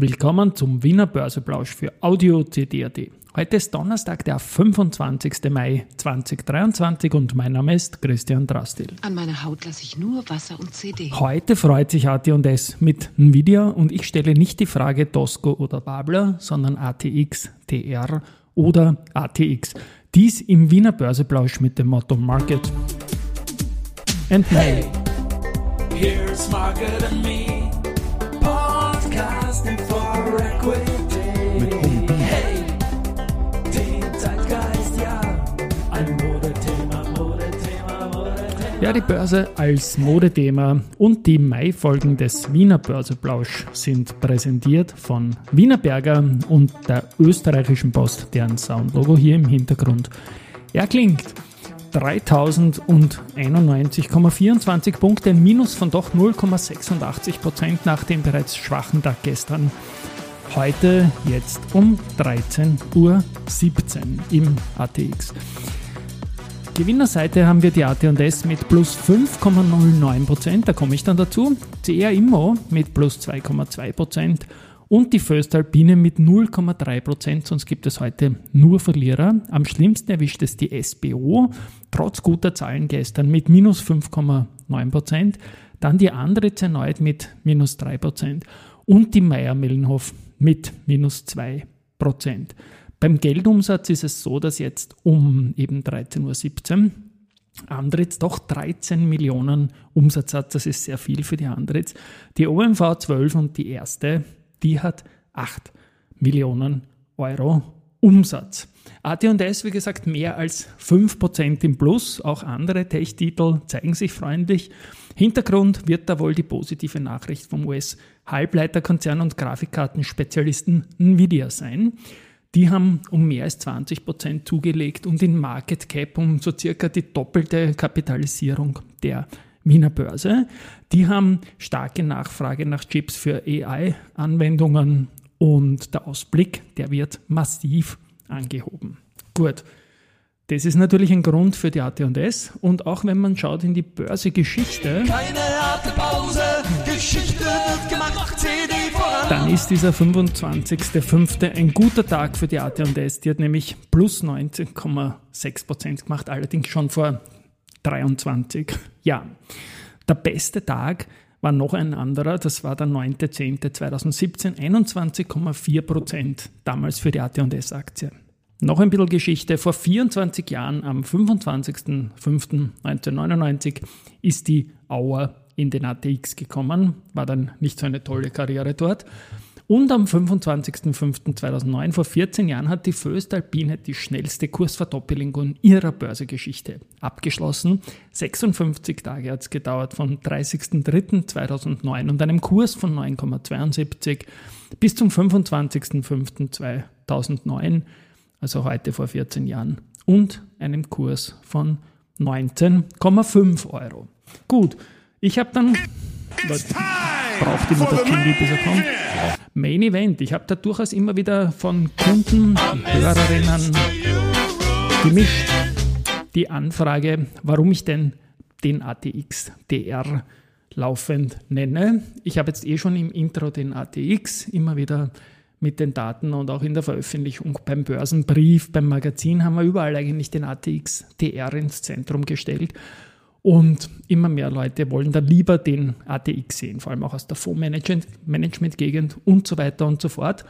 Willkommen zum Wiener Börseplausch für Audio CD.at. Heute ist Donnerstag, der 25. Mai 2023 und mein Name ist Christian Drastil. An meiner Haut lasse ich nur Wasser und CD. Heute freut sich AT&S mit Nvidia und ich stelle nicht die Frage Tosco oder Babler, sondern ATX, TR oder ATX. Dies im Wiener Börseplausch mit dem Motto Market and Hey, here's Market and Me, Ja, die Börse als Modethema und die Mai-Folgen des Wiener Börseplausch sind präsentiert von Wiener Berger und der österreichischen Post, deren Soundlogo hier im Hintergrund erklingt. 3091,24 Punkte, ein Minus von doch 0,86 Prozent nach dem bereits schwachen Tag gestern. Heute, jetzt um 13.17 Uhr im ATX. Gewinnerseite haben wir die AT&S mit plus 5,09%, da komme ich dann dazu. CR Immo mit plus 2,2% und die Föstalpine mit 0,3%, sonst gibt es heute nur Verlierer. Am schlimmsten erwischt es die SBO, trotz guter Zahlen gestern mit minus 5,9%. Dann die Andritz erneut mit minus 3% und die Meier-Mellenhof mit minus 2%. Beim Geldumsatz ist es so, dass jetzt um eben 13.17 Uhr Andritz doch 13 Millionen Umsatz hat. Das ist sehr viel für die Andritz. Die OMV 12 und die erste, die hat 8 Millionen Euro Umsatz. AT&S, wie gesagt, mehr als 5% im Plus. Auch andere Tech-Titel zeigen sich freundlich. Hintergrund wird da wohl die positive Nachricht vom US-Halbleiterkonzern und Grafikkartenspezialisten Nvidia sein. Die haben um mehr als 20% zugelegt und in Market Cap um so circa die doppelte Kapitalisierung der Wiener Börse. Die haben starke Nachfrage nach Chips für AI-Anwendungen und der Ausblick, der wird massiv angehoben. Gut. Das ist natürlich ein Grund für die AT&S und auch wenn man schaut in die Börsegeschichte, Keine harte Pause, Geschichte ist dieser 25.05. ein guter Tag für die AT&S. Die hat nämlich plus 19,6% gemacht, allerdings schon vor 23 Jahren. Der beste Tag war noch ein anderer, das war der 9.10.2017, 21,4% damals für die AT&S-Aktie. Noch ein bisschen Geschichte. Vor 24 Jahren, am 25.05.1999, ist die Auer in den ATX gekommen. War dann nicht so eine tolle Karriere dort. Und am 25.05.2009, vor 14 Jahren, hat die Föstalpine die schnellste Kursverdoppelung ihrer Börsegeschichte abgeschlossen. 56 Tage hat es gedauert, von 30.03.2009 und einem Kurs von 9,72 bis zum 25.05.2009 also heute vor 14 Jahren, und einem Kurs von 19,5 Euro. Gut, ich habe dann. Leute, braucht immer der Jingle, bis er kommt. Main Event. Ich habe da durchaus immer wieder von Kunden, Hörerinnen gemischt die Anfrage, warum ich denn den ATX DR laufend nenne. Ich habe jetzt eh schon im Intro den ATX immer wieder mit den Daten und auch in der Veröffentlichung beim Börsenbrief, beim Magazin haben wir überall eigentlich den ATX TR ins Zentrum gestellt. Und immer mehr Leute wollen da lieber den ATX sehen, vor allem auch aus der Fondsmanagement-Gegend und so weiter und so fort.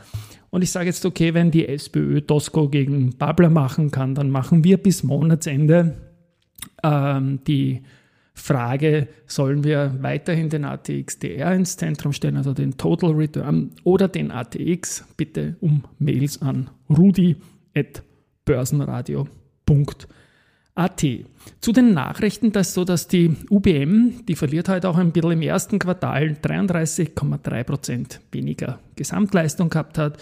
Und ich sage jetzt, okay, wenn die SPÖ Tosco gegen Babler machen kann, dann machen wir bis Monatsende ähm, die Frage, sollen wir weiterhin den ATX DR ins Zentrum stellen, also den Total Return oder den ATX, bitte um Mails an rudi.börsenradio.at. Zu den Nachrichten, das ist so, dass die UBM, die verliert heute auch ein bisschen im ersten Quartal 33,3% weniger Gesamtleistung gehabt hat.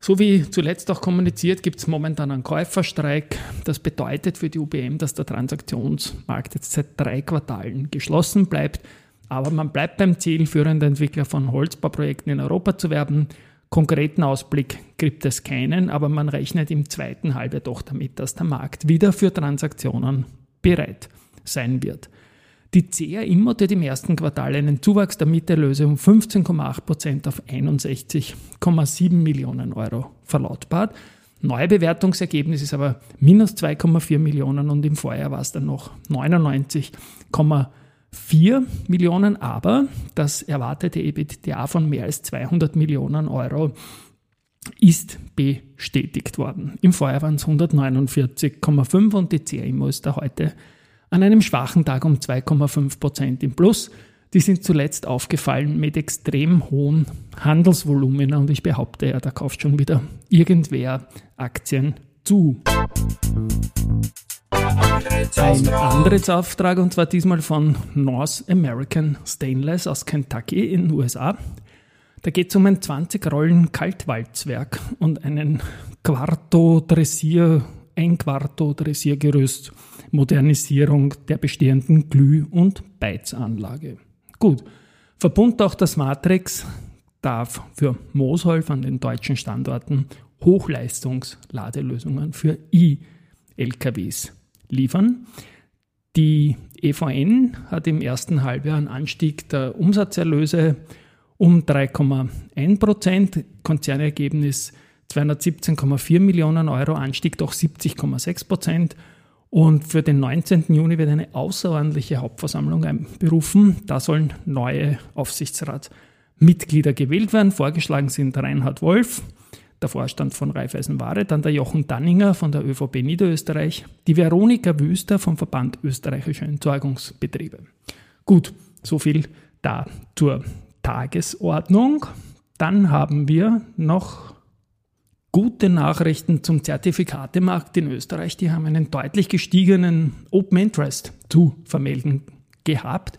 So wie zuletzt auch kommuniziert, gibt es momentan einen Käuferstreik. Das bedeutet für die UBM, dass der Transaktionsmarkt jetzt seit drei Quartalen geschlossen bleibt. Aber man bleibt beim Ziel, führender Entwickler von Holzbauprojekten in Europa zu werden. Konkreten Ausblick gibt es keinen, aber man rechnet im zweiten Halbjahr doch damit, dass der Markt wieder für Transaktionen bereit sein wird. Die CR Immo hat im ersten Quartal einen Zuwachs der Mieterlöse um 15,8% auf 61,7 Millionen Euro verlautbart. Neubewertungsergebnis ist aber minus 2,4 Millionen und im Vorjahr war es dann noch 99,4 Millionen, aber das erwartete EBITDA von mehr als 200 Millionen Euro ist bestätigt worden. Im Vorjahr waren es 149,5 und die CRIMO ist da heute an einem schwachen Tag um 2,5 Prozent im Plus. Die sind zuletzt aufgefallen mit extrem hohen Handelsvolumina und ich behaupte ja, da kauft schon wieder irgendwer Aktien zu. Ein Antrittsauftrag und zwar diesmal von North American Stainless aus Kentucky in den USA. Da geht es um ein 20 Rollen Kaltwalzwerk und einen Quarto Dressier, ein Quarto Dressiergerüst Modernisierung der bestehenden Glüh- und Beizanlage. Gut, Verbund auch das Matrix darf für Moosholf an den deutschen Standorten Hochleistungsladelösungen für i-LKWs liefern. Die EVN hat im ersten Halbjahr einen Anstieg der Umsatzerlöse um 3,1 Prozent, Konzernergebnis 217,4 Millionen Euro, Anstieg doch 70,6 Prozent und für den 19. Juni wird eine außerordentliche Hauptversammlung einberufen. Da sollen neue Aufsichtsratsmitglieder gewählt werden. Vorgeschlagen sind Reinhard Wolf, der Vorstand von Raiffeisen Ware, dann der Jochen Danninger von der ÖVP Niederösterreich, die Veronika Wüster vom Verband österreichischer Entsorgungsbetriebe. Gut, so viel da zur Tagesordnung. Dann haben wir noch gute Nachrichten zum Zertifikatemarkt in Österreich. Die haben einen deutlich gestiegenen Open Interest zu vermelden gehabt.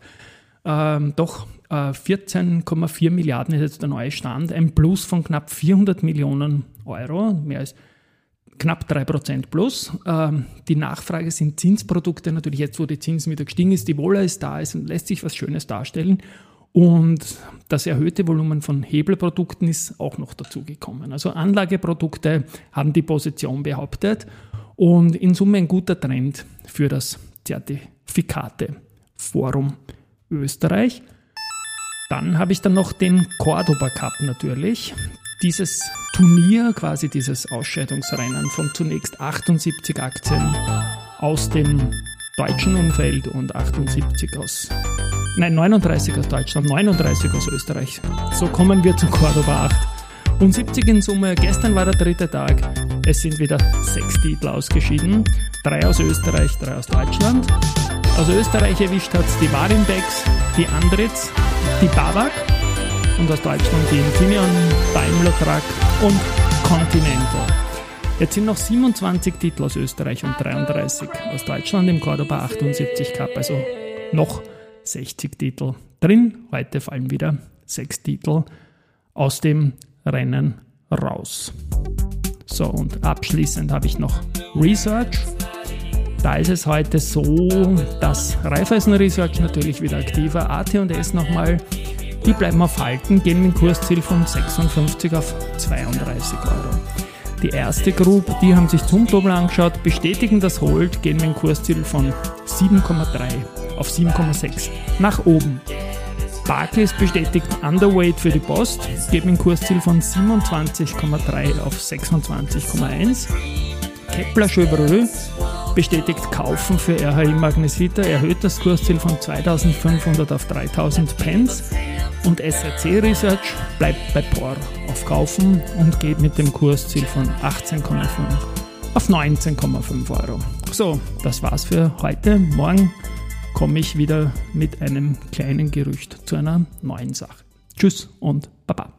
Ähm, doch 14,4 Milliarden ist jetzt der neue Stand, ein Plus von knapp 400 Millionen Euro, mehr als knapp 3% plus. Ähm, die Nachfrage sind Zinsprodukte, natürlich jetzt, wo die Zinsen wieder gestiegen ist, die Wohler ist da ist und lässt sich was Schönes darstellen. Und das erhöhte Volumen von Hebelprodukten ist auch noch dazugekommen. Also Anlageprodukte haben die Position behauptet und in Summe ein guter Trend für das Zertifikateforum Österreich. Dann habe ich dann noch den Cordoba Cup natürlich. Dieses Turnier, quasi dieses Ausscheidungsrennen von zunächst 78 Aktien aus dem deutschen Umfeld und 78 aus Nein, 39 aus Deutschland, 39 aus Österreich. So kommen wir zu Cordoba 8. Und 70 in Summe. Gestern war der dritte Tag. Es sind wieder sechs Titel ausgeschieden. Drei aus Österreich, drei aus Deutschland. Aus Österreich erwischt hat es die Warimbex, die Andritz, die Babak und aus Deutschland die Infineon, Daimler Truck und Continental. Jetzt sind noch 27 Titel aus Österreich und 33 aus Deutschland im Cordoba 78 Cup, also noch 60 Titel drin. Heute fallen wieder sechs Titel aus dem Rennen raus. So, und abschließend habe ich noch Research. Da ist es heute so, dass Raiffeisen Research natürlich wieder aktiver, AT&S nochmal, die bleiben auf Halten, gehen mit dem Kursziel von 56 auf 32 Euro. Die erste Group, die haben sich zum Doppel angeschaut, bestätigen das Hold, gehen mit dem Kursziel von 7,3 auf 7,6 nach oben. Barclays bestätigt Underweight für die Post, geht mit einem Kursziel von 27,3 auf 26,1. Kepler Chevreux bestätigt Kaufen für RHI Magnesita, erhöht das Kursziel von 2500 auf 3000 Pence. Und SRC Research bleibt bei POR auf Kaufen und geht mit dem Kursziel von 18,5 auf 19,5 Euro. So, das war's für heute. Morgen komme ich wieder mit einem kleinen Gerücht zu einer neuen Sache. Tschüss und Baba.